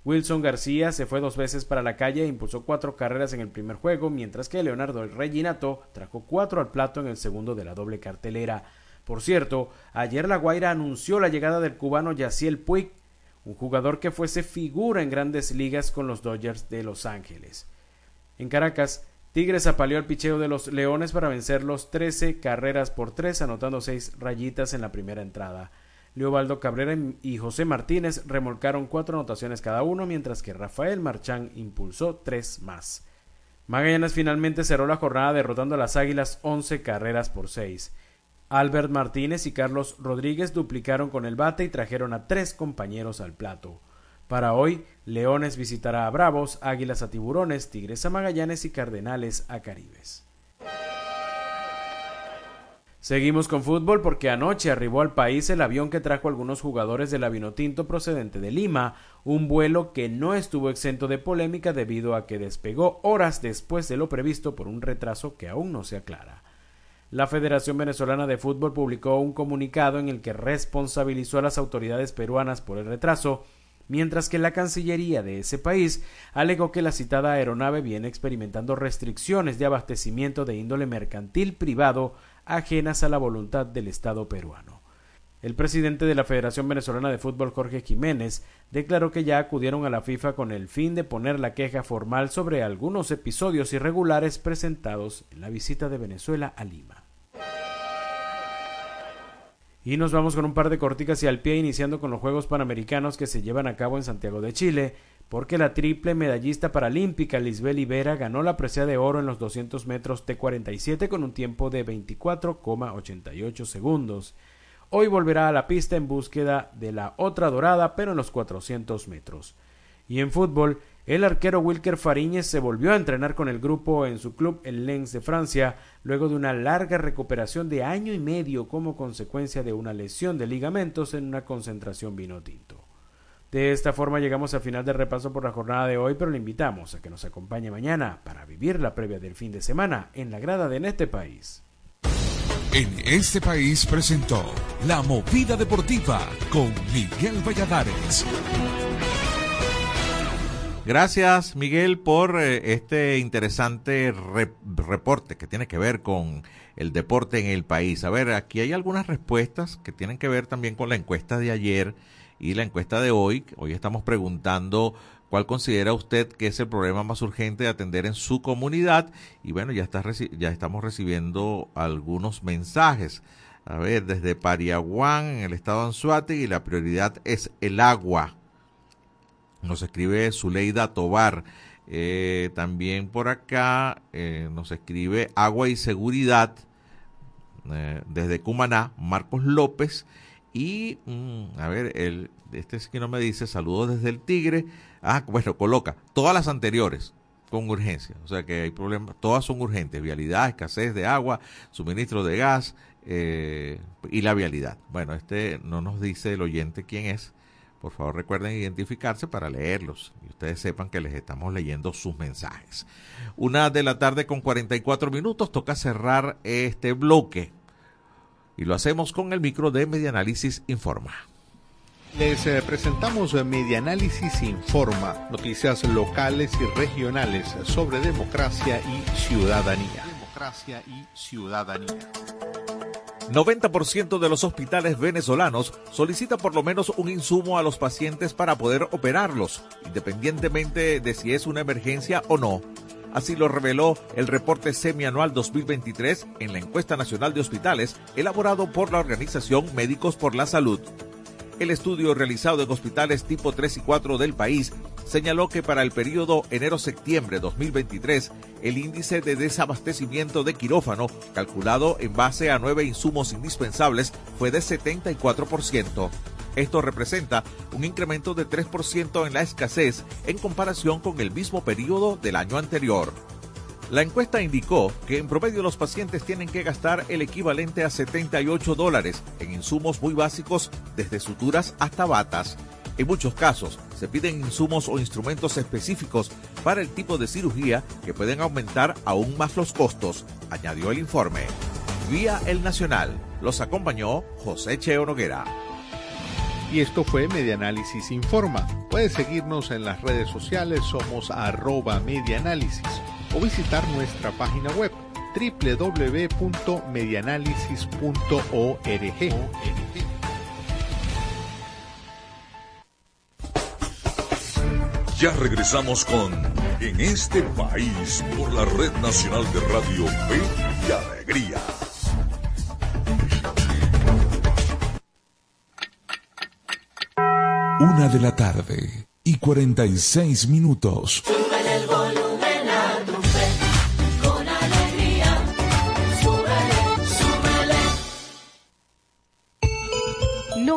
Wilson García se fue dos veces para la calle e impulsó cuatro carreras en el primer juego, mientras que Leonardo Reginato trajo cuatro al plato en el segundo de la doble cartelera. Por cierto, ayer La Guaira anunció la llegada del cubano Yaciel Puig, un jugador que fuese figura en grandes ligas con los Dodgers de Los Ángeles. En Caracas, Tigres apaleó el picheo de los Leones para vencer los 13 carreras por 3, anotando 6 rayitas en la primera entrada. Leobaldo Cabrera y José Martínez remolcaron cuatro anotaciones cada uno, mientras que Rafael Marchán impulsó tres más. Magallanes finalmente cerró la jornada derrotando a las Águilas 11 carreras por 6. Albert Martínez y Carlos Rodríguez duplicaron con el bate y trajeron a tres compañeros al plato. Para hoy, Leones visitará a Bravos, Águilas a Tiburones, Tigres a Magallanes y Cardenales a Caribes. Seguimos con fútbol porque anoche arribó al país el avión que trajo algunos jugadores del Avinotinto procedente de Lima, un vuelo que no estuvo exento de polémica debido a que despegó horas después de lo previsto por un retraso que aún no se aclara. La Federación Venezolana de Fútbol publicó un comunicado en el que responsabilizó a las autoridades peruanas por el retraso mientras que la Cancillería de ese país alegó que la citada aeronave viene experimentando restricciones de abastecimiento de índole mercantil privado ajenas a la voluntad del Estado peruano. El presidente de la Federación Venezolana de Fútbol, Jorge Jiménez, declaró que ya acudieron a la FIFA con el fin de poner la queja formal sobre algunos episodios irregulares presentados en la visita de Venezuela a Lima. Y nos vamos con un par de corticas y al pie, iniciando con los Juegos Panamericanos que se llevan a cabo en Santiago de Chile, porque la triple medallista paralímpica Lisbeth Ibera ganó la presea de oro en los 200 metros T47 con un tiempo de 24,88 segundos. Hoy volverá a la pista en búsqueda de la otra dorada, pero en los 400 metros. Y en fútbol, el arquero Wilker Fariñez se volvió a entrenar con el grupo en su club el Lens de Francia luego de una larga recuperación de año y medio como consecuencia de una lesión de ligamentos en una concentración vino tinto. De esta forma llegamos al final del repaso por la jornada de hoy, pero le invitamos a que nos acompañe mañana para vivir la previa del fin de semana en la grada de En este país. En este país presentó La Movida Deportiva con Miguel Valladares. Gracias, Miguel, por eh, este interesante reporte que tiene que ver con el deporte en el país. A ver, aquí hay algunas respuestas que tienen que ver también con la encuesta de ayer y la encuesta de hoy. Hoy estamos preguntando cuál considera usted que es el problema más urgente de atender en su comunidad. Y bueno, ya, está, ya estamos recibiendo algunos mensajes. A ver, desde Pariaguán, en el estado de Anzuategui, la prioridad es el agua nos escribe Zuleida Tobar. Eh, también por acá eh, nos escribe Agua y Seguridad eh, desde Cumaná, Marcos López. Y, mm, a ver, el, este es que no me dice saludos desde el Tigre. Ah, bueno, coloca todas las anteriores con urgencia. O sea que hay problemas, todas son urgentes. Vialidad, escasez de agua, suministro de gas y la vialidad. Bueno, este no nos dice el oyente quién es, por favor recuerden identificarse para leerlos y ustedes sepan que les estamos leyendo sus mensajes. Una de la tarde con 44 minutos toca cerrar este bloque y lo hacemos con el micro de Medianálisis Informa. Les eh, presentamos Medianálisis Informa, noticias locales y regionales sobre democracia y ciudadanía. Democracia y ciudadanía. 90% de los hospitales venezolanos solicita por lo menos un insumo a los pacientes para poder operarlos, independientemente de si es una emergencia o no. Así lo reveló el reporte semianual 2023 en la encuesta nacional de hospitales elaborado por la organización Médicos por la Salud. El estudio realizado en hospitales tipo 3 y 4 del país señaló que para el periodo enero-septiembre 2023, el índice de desabastecimiento de quirófano, calculado en base a nueve insumos indispensables, fue de 74%. Esto representa un incremento de 3% en la escasez en comparación con el mismo periodo del año anterior. La encuesta indicó que en promedio los pacientes tienen que gastar el equivalente a 78 dólares en insumos muy básicos desde suturas hasta batas. En muchos casos se piden insumos o instrumentos específicos para el tipo de cirugía que pueden aumentar aún más los costos, añadió el informe. Vía El Nacional los acompañó José Cheo Noguera. Y esto fue Medianálisis Informa. Puedes seguirnos en las redes sociales, somos arroba medianálisis o visitar nuestra página web www.medianálisis.org. Ya regresamos con En este país por la Red Nacional de Radio Fe y Alegría. Una de la tarde y 46 minutos.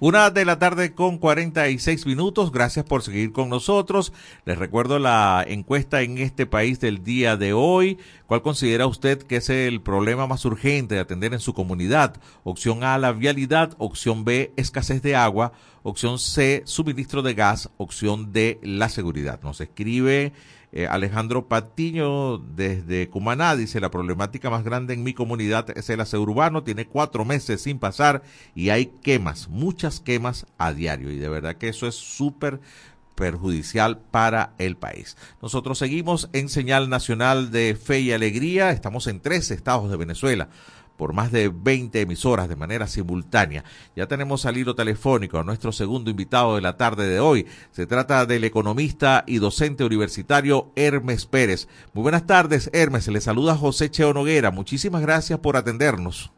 Una de la tarde con 46 minutos. Gracias por seguir con nosotros. Les recuerdo la encuesta en este país del día de hoy. ¿Cuál considera usted que es el problema más urgente de atender en su comunidad? Opción A, la vialidad. Opción B, escasez de agua. Opción C, suministro de gas. Opción D, la seguridad. Nos escribe eh, Alejandro Patiño desde Cumaná dice la problemática más grande en mi comunidad es el aseo urbano, tiene cuatro meses sin pasar y hay quemas, muchas quemas a diario y de verdad que eso es súper perjudicial para el país. Nosotros seguimos en señal nacional de fe y alegría, estamos en tres estados de Venezuela por más de 20 emisoras de manera simultánea. Ya tenemos al hilo telefónico a nuestro segundo invitado de la tarde de hoy. Se trata del economista y docente universitario Hermes Pérez. Muy buenas tardes, Hermes. Le saluda José Cheo Noguera. Muchísimas gracias por atendernos.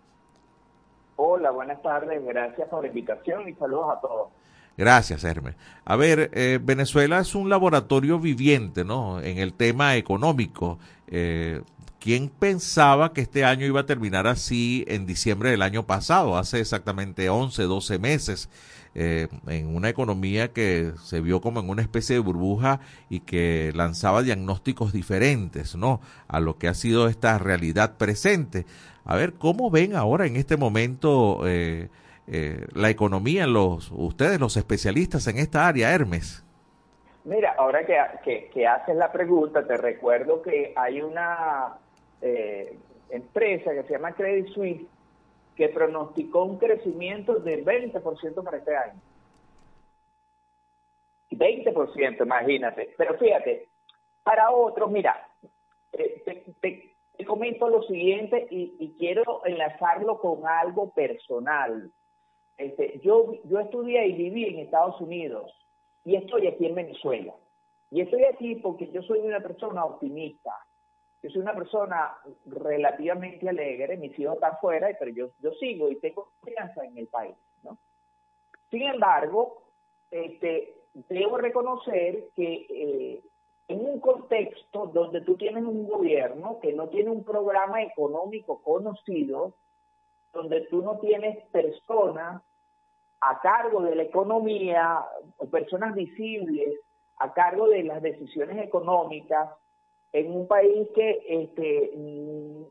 Hola, buenas tardes. Gracias por la invitación y saludos a todos. Gracias, Hermes. A ver, eh, Venezuela es un laboratorio viviente, ¿no? En el tema económico. Eh, ¿Quién pensaba que este año iba a terminar así en diciembre del año pasado, hace exactamente 11, 12 meses, eh, en una economía que se vio como en una especie de burbuja y que lanzaba diagnósticos diferentes, ¿no? A lo que ha sido esta realidad presente. A ver, ¿cómo ven ahora en este momento eh, eh, la economía, los, ustedes, los especialistas en esta área, Hermes? Mira, ahora que, que, que haces la pregunta, te recuerdo que hay una eh, empresa que se llama Credit Suisse, que pronosticó un crecimiento del 20% para este año. 20%, imagínate. Pero fíjate, para otros, mira, eh, te, comento lo siguiente y, y quiero enlazarlo con algo personal. Este, yo, yo estudié y viví en Estados Unidos y estoy aquí en Venezuela. Y estoy aquí porque yo soy una persona optimista. Yo soy una persona relativamente alegre, mis hijos están fuera, pero yo, yo sigo y tengo confianza en el país. ¿no? Sin embargo, este, debo reconocer que eh, en un contexto donde tú tienes un gobierno que no tiene un programa económico conocido, donde tú no tienes personas a cargo de la economía personas visibles a cargo de las decisiones económicas en un país que este mm,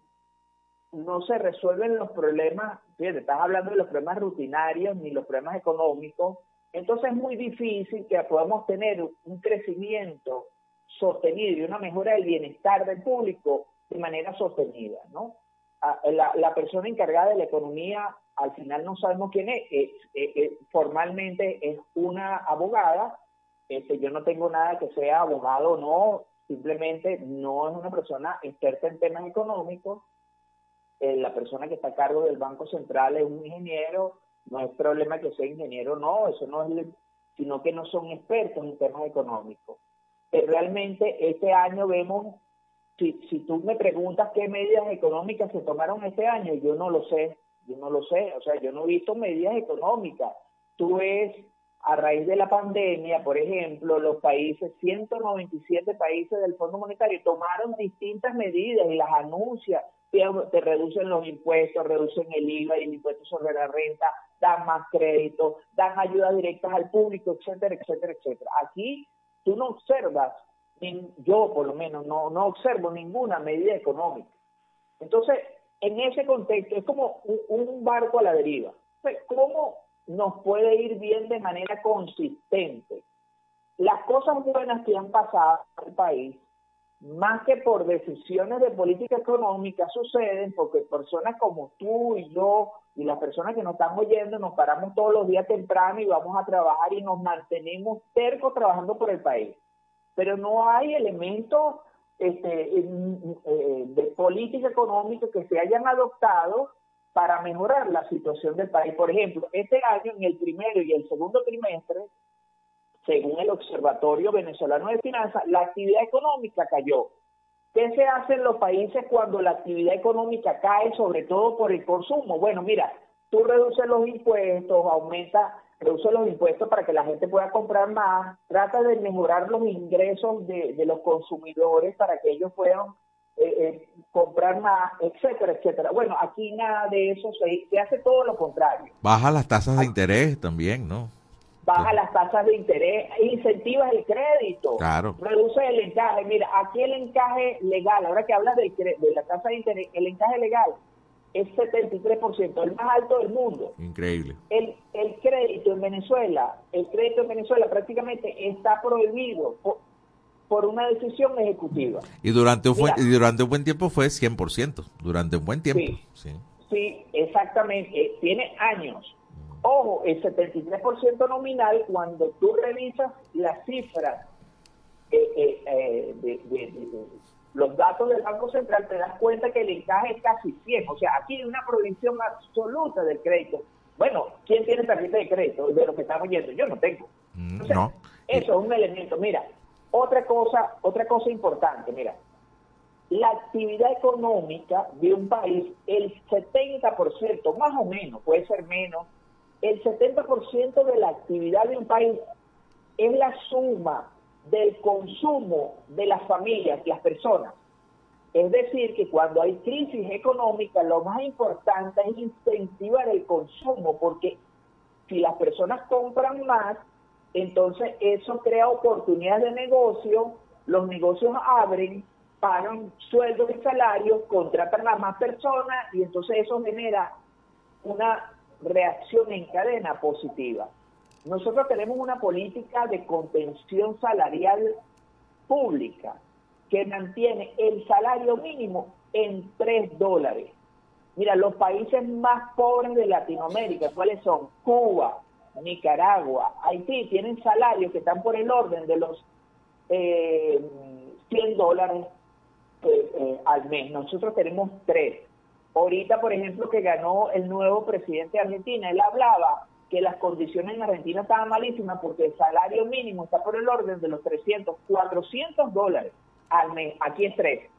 no se resuelven los problemas, fíjate, estás hablando de los problemas rutinarios ni los problemas económicos, entonces es muy difícil que podamos tener un crecimiento sostenido y una mejora del bienestar del público de manera sostenida, ¿no? Ah, La, la persona encargada de la economía, al final no sabemos quién es, formalmente es una abogada, este, yo no tengo nada que sea abogado o no, simplemente no es una persona experta en temas económicos, eh, la persona que está a cargo del Banco Central es un ingeniero, no es problema que sea ingeniero, no, eso no es, sino que no son expertos en temas económicos. Eh, realmente este año vemos, si, si tú me preguntas qué medidas económicas se tomaron este año, yo no lo sé, yo no lo sé, o sea, yo no he visto medidas económicas. Tú ves, a raíz de la pandemia, por ejemplo, los países, 197 países del Fondo Monetario tomaron distintas medidas y las anuncian, te, reducen los impuestos, reducen el IVA y el impuesto sobre la renta, dan más crédito, dan ayudas directas al público, etcétera, etcétera, etcétera. Aquí tú no observas, yo por lo menos no, no observo ninguna medida económica. Entonces, en ese contexto, es como un, barco a la deriva. Entonces, ¿Cómo nos puede ir bien de manera consistente? Las cosas buenas que han pasado al país, más que por decisiones de política económica, suceden porque personas como tú y yo y las personas que nos están oyendo nos paramos todos los días temprano y vamos a trabajar y nos mantenemos tercos trabajando por el país. Pero no hay elementos este, eh, de política económica que se hayan adoptado para mejorar la situación del país. Por ejemplo, este año, en el primero y el segundo trimestre, según el Observatorio Venezolano de Finanzas, la actividad económica cayó. ¿Qué se hace en los países cuando la actividad económica cae, sobre todo por el consumo? Bueno, mira, tú reduces los impuestos, aumenta, reduces los impuestos para que la gente pueda comprar más, trata de mejorar los ingresos de, de los consumidores para que ellos puedan eh, eh, comprar más, etcétera, etcétera. Bueno, aquí nada de eso, se, se hace todo lo contrario. Baja las tasas de interés también, ¿no? baja las tasas de interés, incentivas el crédito, Claro. reduce el encaje. Mira, aquí el encaje legal, ahora que hablas del de la tasa de interés, el encaje legal es 73%, el más alto del mundo. Increíble. El, el crédito en Venezuela, el crédito en Venezuela prácticamente está prohibido por, una decisión ejecutiva. Y durante un, buen- Mira. y durante un buen tiempo fue 100%, durante un buen tiempo. Sí. Sí, exactamente. eh, tiene años. Ojo, el 73% nominal, cuando tú revisas las cifras, eh, eh, eh, de, de- de- de los datos del Banco Central, te das cuenta que el encaje es casi 100. O sea, aquí hay una prohibición absoluta del crédito. Bueno, ¿quién tiene tarjeta de crédito de lo que estamos yendo? Yo no tengo. Mm, no. Eso es un elemento. Mira, otra cosa, otra cosa importante, mira, la actividad económica de un país, el 70%, más o menos, puede ser menos, el 70% de la actividad de un país es la suma del consumo de las familias, las personas. Es decir, que cuando hay crisis económica, lo más importante es incentivar el consumo, porque si las personas compran más, entonces eso crea oportunidades de negocio, los negocios abren, pagan sueldos y salarios, contratan a más personas y entonces eso genera una reacción en cadena positiva. Nosotros tenemos una política de contención salarial pública que mantiene el salario mínimo en 3 dólares. Mira, los países más pobres de Latinoamérica, ¿cuáles son? Cuba, Nicaragua, Haití, tienen salarios que están por el orden de los eh, 100 dólares eh, eh, al mes. Nosotros tenemos 3. Ahorita, por ejemplo, que ganó el nuevo presidente de Argentina, él hablaba que las condiciones en Argentina estaban malísimas porque el salario mínimo está por el orden de los 300, 400 dólares al mes. Aquí es 3.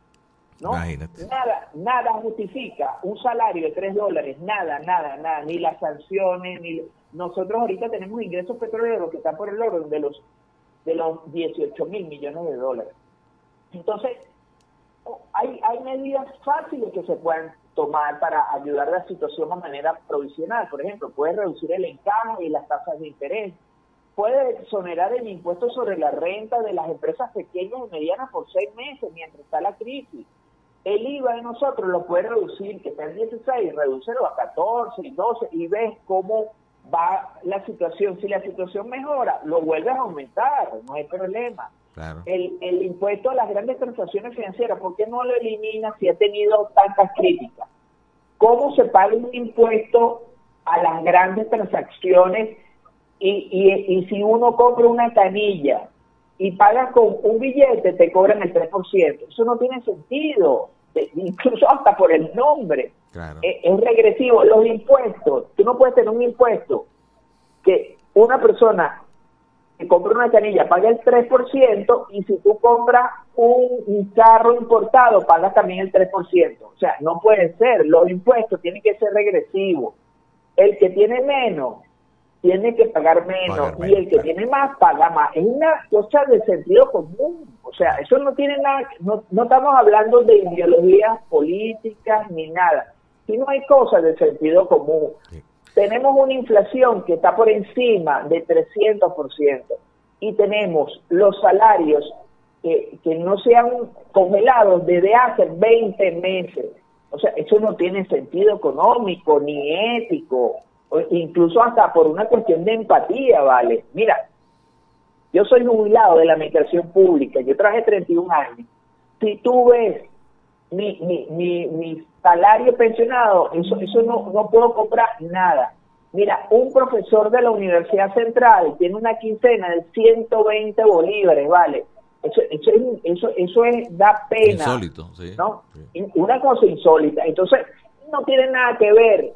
¿no? Nada, nada justifica un salario de 3 dólares, nada, nada, nada, ni las sanciones, ni nosotros ahorita tenemos ingresos petroleros que están por el orden de los de los 18 mil millones de dólares. Entonces, hay, hay medidas fáciles que se pueden tomar para ayudar la situación de manera provisional. Por ejemplo, puede reducir el encaje y las tasas de interés. Puede exonerar el impuesto sobre la renta de las empresas pequeñas y medianas por seis meses mientras está la crisis. El IVA de nosotros lo puede reducir, que está en 16, reducirlo a 14 y 12 y ves cómo va la situación. Si la situación mejora, lo vuelves a aumentar, no hay problema. El, el impuesto a las grandes transacciones financieras, ¿por qué no lo elimina si ha tenido tantas críticas? ¿Cómo se paga un impuesto a las grandes transacciones y, y, y si uno compra una canilla y pagas con un billete, te cobran el 3%? Eso no tiene sentido, incluso hasta por el nombre. Es, es regresivo. Los impuestos, tú no puedes tener un impuesto que una persona que compra una canilla paga el 3% y si tú compras un, carro importado pagas también el 3%. O sea, no puede ser. Los impuestos tienen que ser regresivos. El que tiene menos tiene que pagar menos y el que tiene más paga más. Es una cosa de sentido común. O sea, eso no tiene nada, no, no estamos hablando de ideologías políticas ni nada, sino hay cosas de sentido común tenemos una inflación que está por encima de 300% y tenemos los salarios que, que no se han congelado desde hace 20 meses. O sea, eso no tiene sentido económico ni ético, incluso hasta por una cuestión de empatía, ¿vale? Mira, yo soy jubilado de la administración pública, yo traje 31 años. Si tú ves mi, mi, mi, mi salario pensionado, eso, eso no, no puedo comprar nada. Mira, un profesor de la Universidad Central tiene una quincena de 120 bolívares, ¿vale? Eso, eso, eso, eso es, da pena. Insólito, sí. ¿no? Una cosa insólita. Entonces, no tiene nada que ver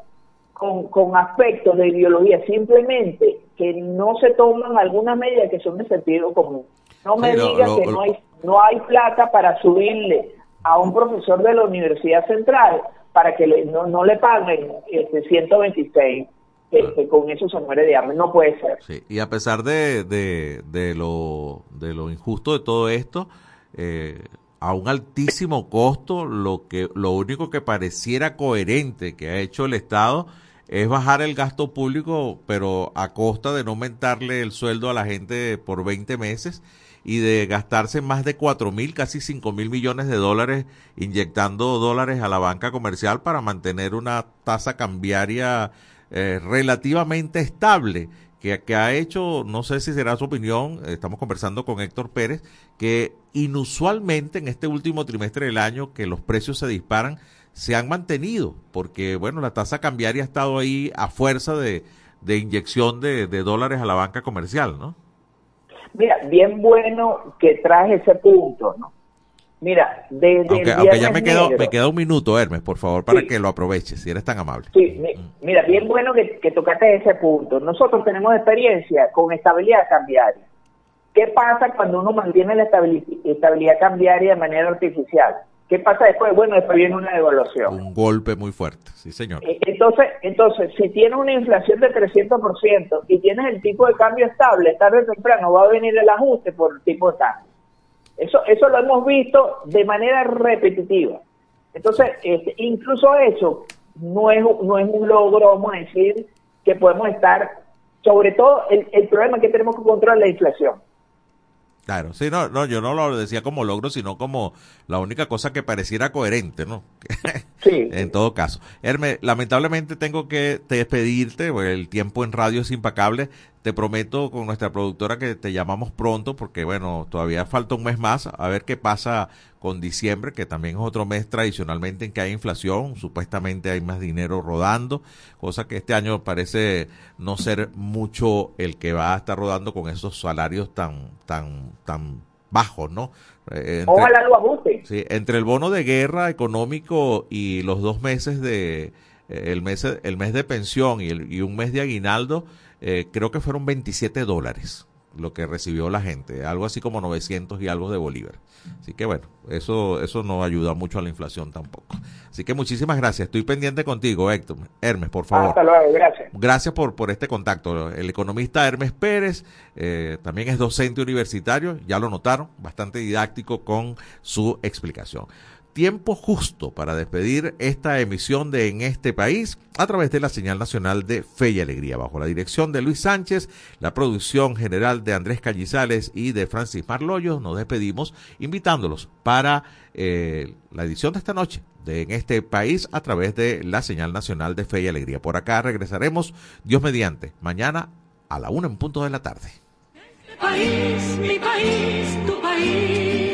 con, con aspectos de ideología, simplemente que no se toman algunas medidas que son de sentido común. No me digas que no hay, no hay plata para subirle a un profesor de la Universidad Central para que no, no le paguen este 126 que, con eso se muere de hambre. No puede ser. Sí, y a pesar de, de, lo, de lo injusto de todo esto, eh, a un altísimo costo, lo, que, lo único que pareciera coherente que ha hecho el Estado es bajar el gasto público, pero a costa de no aumentarle el sueldo a la gente por 20 meses y de gastarse más de 4 mil, casi 5 mil millones de dólares inyectando dólares a la banca comercial para mantener una tasa cambiaria eh, relativamente estable. Que, que, ha hecho, no sé si será su opinión, estamos conversando con Héctor Pérez, que inusualmente en este último trimestre del año que los precios se disparan, se han mantenido, porque bueno, la tasa cambiaria ha estado ahí a fuerza de, de inyección de, de dólares a la banca comercial, ¿no? Mira, bien bueno que traje ese punto, ¿no? Mira, desde aunque, ya me quedó, me queda un minuto, Hermes, por favor, para que lo aproveches, si eres tan amable. Sí, mira, bien bueno que, que tocaste ese punto. Nosotros tenemos experiencia con estabilidad cambiaria. ¿Qué pasa cuando uno mantiene la estabilidad cambiaria de manera artificial? ¿Qué pasa después? Bueno, después viene una devaluación. Un golpe muy fuerte, sí, señor. E, entonces, entonces si tienes una inflación de 300% y tienes el tipo de cambio estable, tarde o temprano va a venir el ajuste por el tipo de cambio. Eso, eso lo hemos visto de manera repetitiva. Entonces, este, incluso eso no es, no es un logro, vamos a decir, que podemos estar, sobre todo el, el problema que tenemos que controlar la inflación. Claro, sí, no, no, yo no lo decía como logro, sino como la única cosa que pareciera coherente, ¿no? (laughs) En todo caso. Hermes, lamentablemente tengo que despedirte, el tiempo en radio es impecable. Te prometo con nuestra productora que te llamamos pronto, porque bueno, todavía falta un mes más, a ver qué pasa con diciembre, que también es otro mes tradicionalmente en que hay inflación, supuestamente hay más dinero rodando, cosa que este año parece no ser mucho el que va a estar rodando con esos salarios tan, tan, tan bajos, ¿no? Entre- Ojalá lo ajusten. Sí, entre el bono de guerra económico y los dos meses de eh, el mes el mes de pensión y, el- y un mes de aguinaldo, eh, creo que fueron 27 dólares lo que recibió la gente, algo así como 900 y algo de bolívar. Así que bueno, eso eso no ayuda mucho a la inflación tampoco. Así que muchísimas gracias. Estoy pendiente contigo, Héctor. Hermes, por favor. Hasta luego, gracias. Gracias por, por este contacto. El economista Hermes Pérez eh, también es docente universitario, ya lo notaron, bastante didáctico con su explicación. Tiempo justo para despedir esta emisión de En este país a través de la señal nacional de Fe y Alegría, bajo la dirección de Luis Sánchez, la producción general de Andrés Cañizales y de Francis Marloyo. Nos despedimos invitándolos para eh, la edición de esta noche de En este país a través de la señal nacional de Fe y Alegría. Por acá regresaremos, Dios mediante, mañana a la una en punto de la tarde. país, mi país, tu país.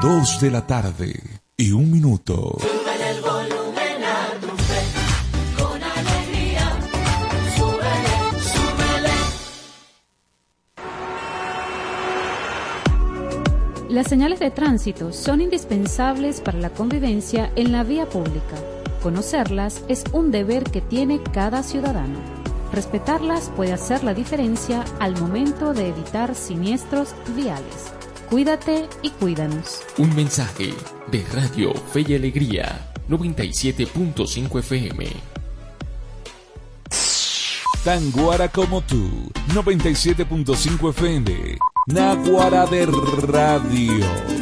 Dos de la tarde, y un minuto. Súbele el volumen a tu fe, con alegría. Súbele, súbele. Las señales de tránsito son indispensables para la convivencia en la vía pública. Conocerlas es un deber que tiene cada ciudadano. Respetarlas puede hacer la diferencia al momento de evitar siniestros viales. Cuídate y cuídanos. Un mensaje de Radio Fe y Alegría 97.5 FM. Tan guara como tú, 97.5 FM. Naguara de Radio.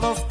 Todos